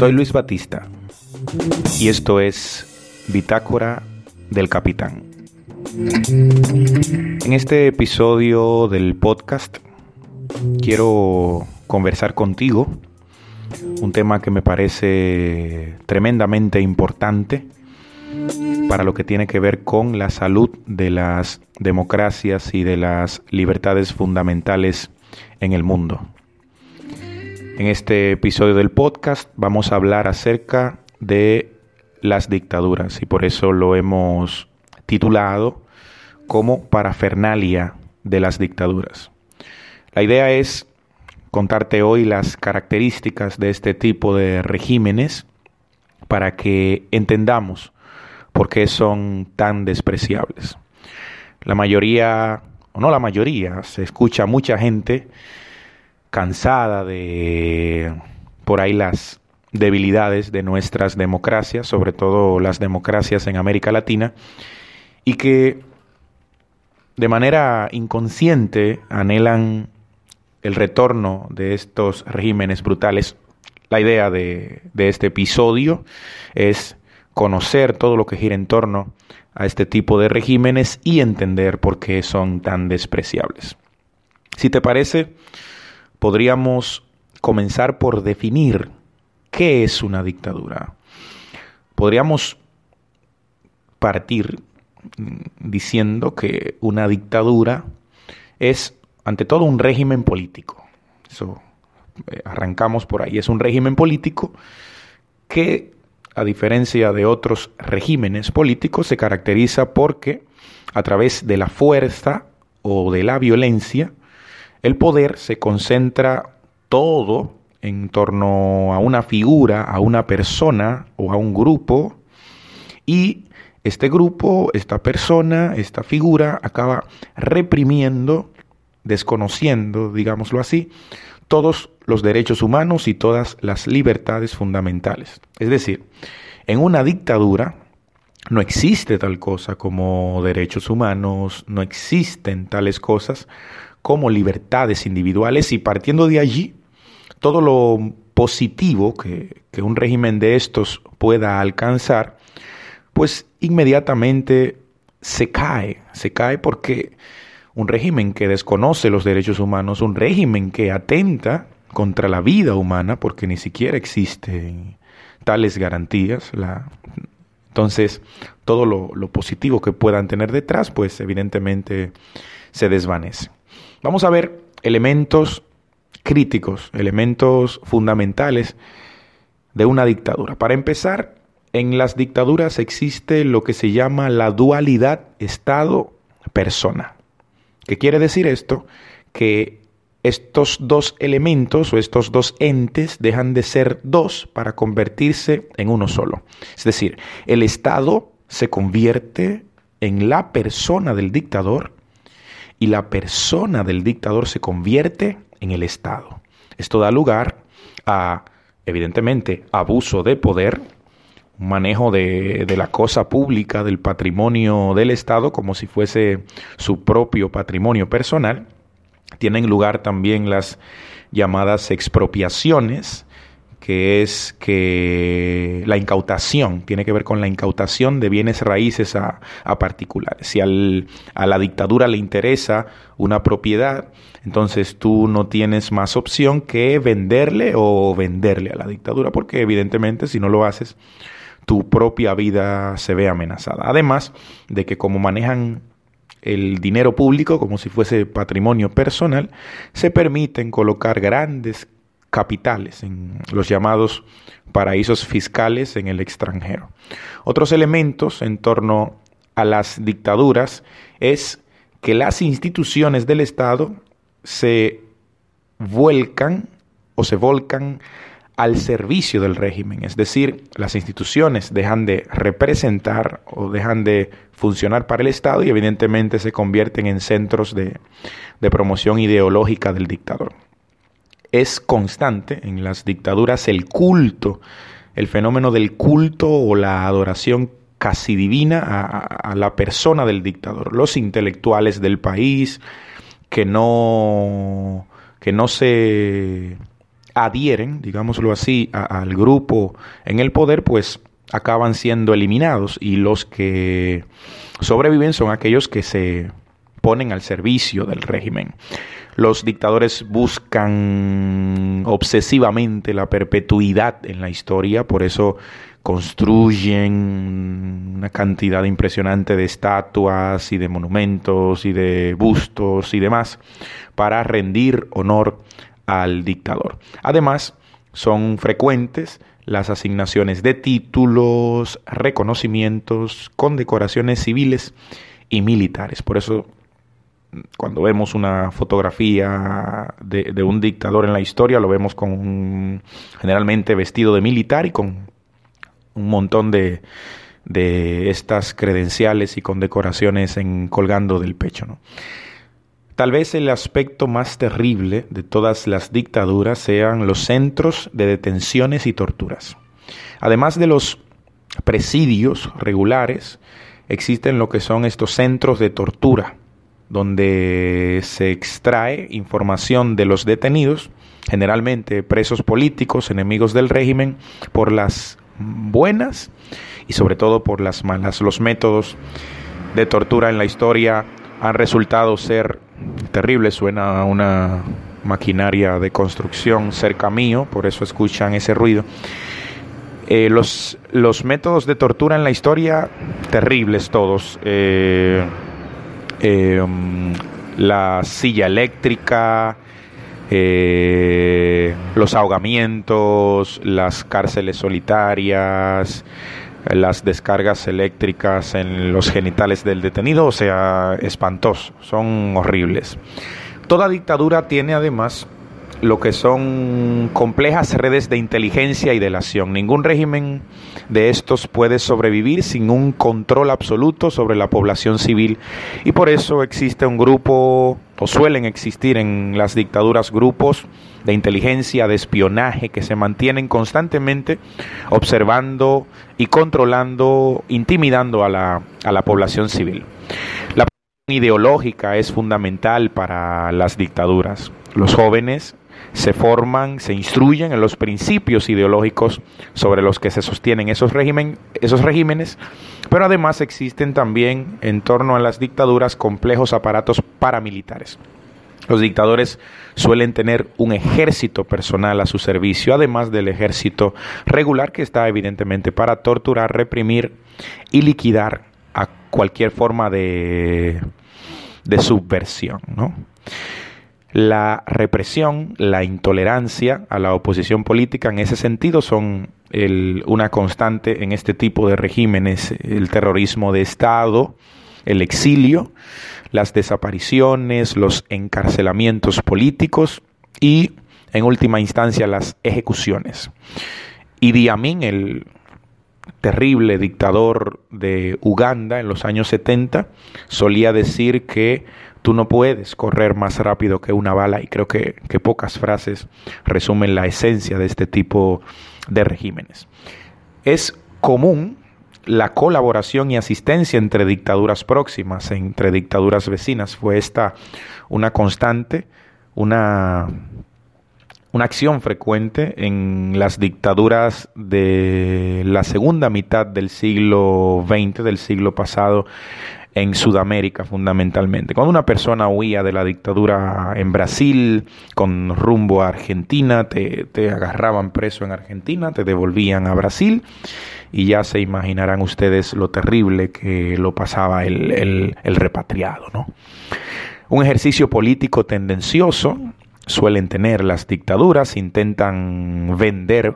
Soy Luis Batista y esto es Bitácora del Capitán. En este episodio del podcast quiero conversar contigo un tema que me parece tremendamente importante para lo que tiene que ver con la salud de las democracias y de las libertades fundamentales en el mundo. En este episodio del podcast vamos a hablar acerca de las dictaduras y por eso lo hemos titulado como parafernalia de las dictaduras. La idea es contarte hoy las características de este tipo de regímenes para que entendamos por qué son tan despreciables. La mayoría, o no la mayoría, se escucha mucha gente cansada de por ahí las debilidades de nuestras democracias, sobre todo las democracias en América Latina, y que de manera inconsciente anhelan el retorno de estos regímenes brutales. La idea de, este episodio es conocer todo lo que gira en torno a este tipo de regímenes y entender por qué son tan despreciables. Si te parece, podríamos comenzar por definir qué es una dictadura. Podríamos partir diciendo que una dictadura es ante todo un régimen político. Eso eh, arrancamos por ahí. Es un régimen político que, a diferencia de otros regímenes políticos, se caracteriza porque a través de la fuerza o de la violencia el poder se concentra todo en torno a una figura, a una persona o a un grupo y este grupo, esta persona, esta figura acaba reprimiendo, desconociendo, digámoslo así, todos los derechos humanos y todas las libertades fundamentales. Es decir, en una dictadura no existe tal cosa como derechos humanos, no existen tales cosas como libertades individuales y partiendo de allí, todo lo positivo que, que un régimen de estos pueda alcanzar, pues inmediatamente se cae, se cae porque un régimen que desconoce los derechos humanos, un régimen que atenta contra la vida humana, porque ni siquiera existen tales garantías, la, entonces todo lo, lo positivo que puedan tener detrás, pues evidentemente se desvanece. Vamos a ver elementos críticos, elementos fundamentales de una dictadura. Para empezar, en las dictaduras existe lo que se llama la dualidad Estado-persona. ¿Qué quiere decir esto? Que estos dos elementos o estos dos entes dejan de ser dos para convertirse en uno solo. Es decir, el Estado se convierte en la persona del dictador y la persona del dictador se convierte en el Estado. Esto da lugar a, evidentemente, abuso de poder, manejo de, de, la cosa pública, del patrimonio del Estado, como si fuese su propio patrimonio personal. Tienen lugar también las llamadas expropiaciones, que es que la incautación, tiene que ver con la incautación de bienes raíces a, a particulares. Si al, a la dictadura le interesa una propiedad, entonces tú no tienes más opción que venderle o venderle a la dictadura, porque evidentemente si no lo haces, tu propia vida se ve amenazada. Además de que como manejan el dinero público como si fuese patrimonio personal, se permiten colocar grandes capitales, en los llamados paraísos fiscales en el extranjero. Otros elementos en torno a las dictaduras es que las instituciones del Estado se vuelcan o se volcan al servicio del régimen, es decir, las instituciones dejan de representar o dejan de funcionar para el Estado y evidentemente se convierten en centros de, de promoción ideológica del dictador es constante en las dictaduras el culto, el fenómeno del culto o la adoración casi divina a, la persona del dictador. Los intelectuales del país que no, que no se adhieren, digámoslo así, al grupo en el poder, pues acaban siendo eliminados y los que sobreviven son aquellos que se ponen al servicio del régimen. Los dictadores buscan obsesivamente la perpetuidad en la historia, por eso construyen una cantidad impresionante de estatuas y de monumentos y de bustos y demás para rendir honor al dictador. Además, son frecuentes las asignaciones de títulos, reconocimientos, condecoraciones civiles y militares. Por eso, cuando vemos una fotografía de, un dictador en la historia, lo vemos con generalmente vestido de militar y con un montón de, estas credenciales y condecoraciones en, colgando del pecho. Tal vez el aspecto más terrible de todas las dictaduras sean los centros de detenciones y torturas. Además de los presidios regulares, existen lo que son estos centros de tortura, donde se extrae información de los detenidos, generalmente presos políticos, enemigos del régimen, por las buenas y sobre todo por las malas. Los métodos de tortura en la historia han resultado ser terribles. Suena a una maquinaria de construcción cerca mío, por eso escuchan ese ruido. Eh, los, los, métodos de tortura en la historia, terribles todos. Eh, eh, um, la silla eléctrica, los ahogamientos, las cárceles solitarias, las descargas eléctricas en los genitales del detenido, o sea, espantoso, son horribles. Toda dictadura tiene además lo que son complejas redes de inteligencia y delación. Ningún régimen de estos puede sobrevivir sin un control absoluto sobre la población civil y por eso existe un grupo, o suelen existir en las dictaduras grupos de inteligencia, de espionaje, que se mantienen constantemente observando y controlando, intimidando a la, a la población civil. La ideológica es fundamental para las dictaduras. Los jóvenes se forman, se instruyen en los principios ideológicos sobre los que se sostienen esos, esos regímenes, pero además existen también en torno a las dictaduras complejos aparatos paramilitares. Los dictadores suelen tener un ejército personal a su servicio, además del ejército regular que está evidentemente para torturar, reprimir y liquidar a cualquier forma de, de subversión. ¿no? La represión, la intolerancia a la oposición política en ese sentido son una constante en este tipo de regímenes, el terrorismo de Estado, el exilio, las desapariciones, los encarcelamientos políticos y, en última instancia, las ejecuciones. Idi Amin, el terrible dictador de Uganda en los años 70, solía decir que tú no puedes correr más rápido que una bala y creo que, que pocas frases resumen la esencia de este tipo de regímenes. Es común la colaboración y asistencia entre dictaduras próximas, entre dictaduras vecinas. Fue esta una constante, una, una acción frecuente en las dictaduras de la segunda mitad del siglo XX, del siglo pasado, en Sudamérica fundamentalmente. Cuando una persona huía de la dictadura en Brasil con rumbo a Argentina, te, te agarraban preso en Argentina, te devolvían a Brasil y ya se imaginarán ustedes lo terrible que lo pasaba el, el, el repatriado. ¿no? Un ejercicio político tendencioso suelen tener las dictaduras, intentan vender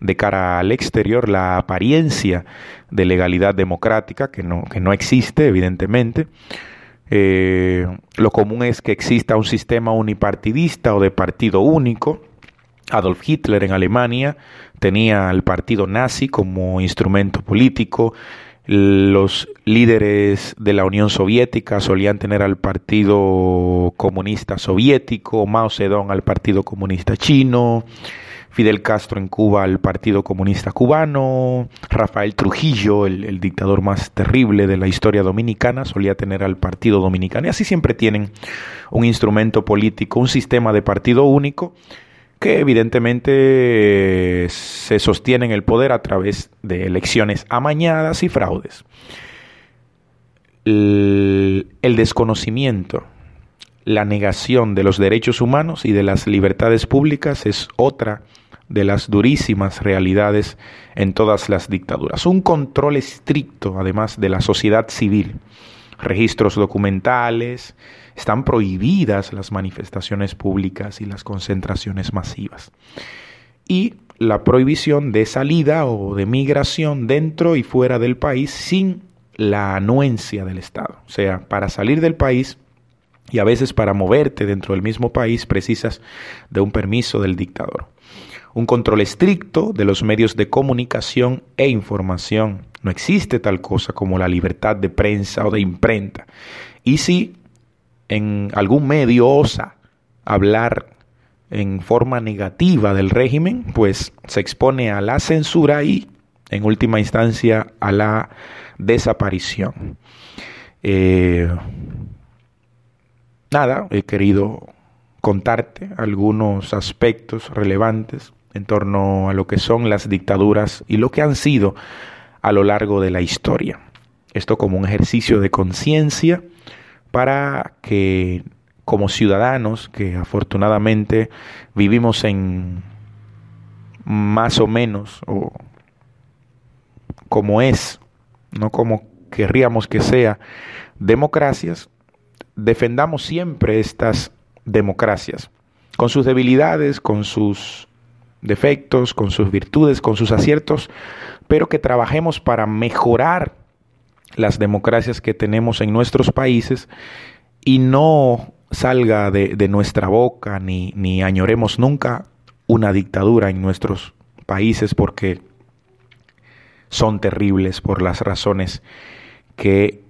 de cara al exterior la apariencia de legalidad democrática, que no, que no existe, evidentemente. Eh, lo común es que exista un sistema unipartidista o de partido único. Adolf Hitler en Alemania tenía al partido nazi como instrumento político. Los líderes de la Unión Soviética solían tener al Partido Comunista Soviético, Mao Zedong al Partido Comunista Chino, Fidel Castro en Cuba al Partido Comunista Cubano, Rafael Trujillo, el, dictador más terrible de la historia dominicana, solía tener al Partido Dominicano. Y así siempre tienen un instrumento político, un sistema de partido único que evidentemente se sostiene en el poder a través de elecciones amañadas y fraudes. El, el desconocimiento, la negación de los derechos humanos y de las libertades públicas es otra de las durísimas realidades en todas las dictaduras. Un control estricto, además, de la sociedad civil. Registros documentales, están prohibidas las manifestaciones públicas y las concentraciones masivas. Y la prohibición de salida o de migración dentro y fuera del país sin la anuencia del Estado. O sea, para salir del país y a veces para moverte dentro del mismo país precisas de un permiso del dictador un control estricto de los medios de comunicación e información. No existe tal cosa como la libertad de prensa o de imprenta. Y si en algún medio osa hablar en forma negativa del régimen, pues se expone a la censura y, en última instancia, a la desaparición. Eh, nada, he querido contarte algunos aspectos relevantes en torno a lo que son las dictaduras y lo que han sido a lo largo de la historia. Esto como un ejercicio de conciencia para que como ciudadanos que afortunadamente vivimos en más o menos o como es, no como querríamos que sea, democracias, defendamos siempre estas democracias, con sus debilidades, con sus defectos, con sus virtudes, con sus aciertos, pero que trabajemos para mejorar las democracias que tenemos en nuestros países y no salga de, nuestra boca ni, añoremos nunca una dictadura en nuestros países porque son terribles por las razones que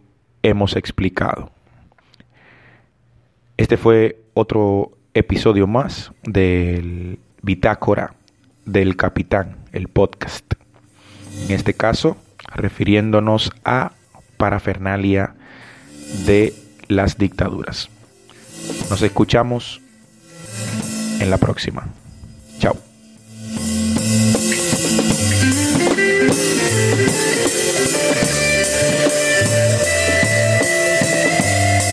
hemos explicado. Este fue otro episodio más del Bitácora del Capitán, el podcast. En este caso, refiriéndonos a parafernalia de las dictaduras. Nos escuchamos en la próxima.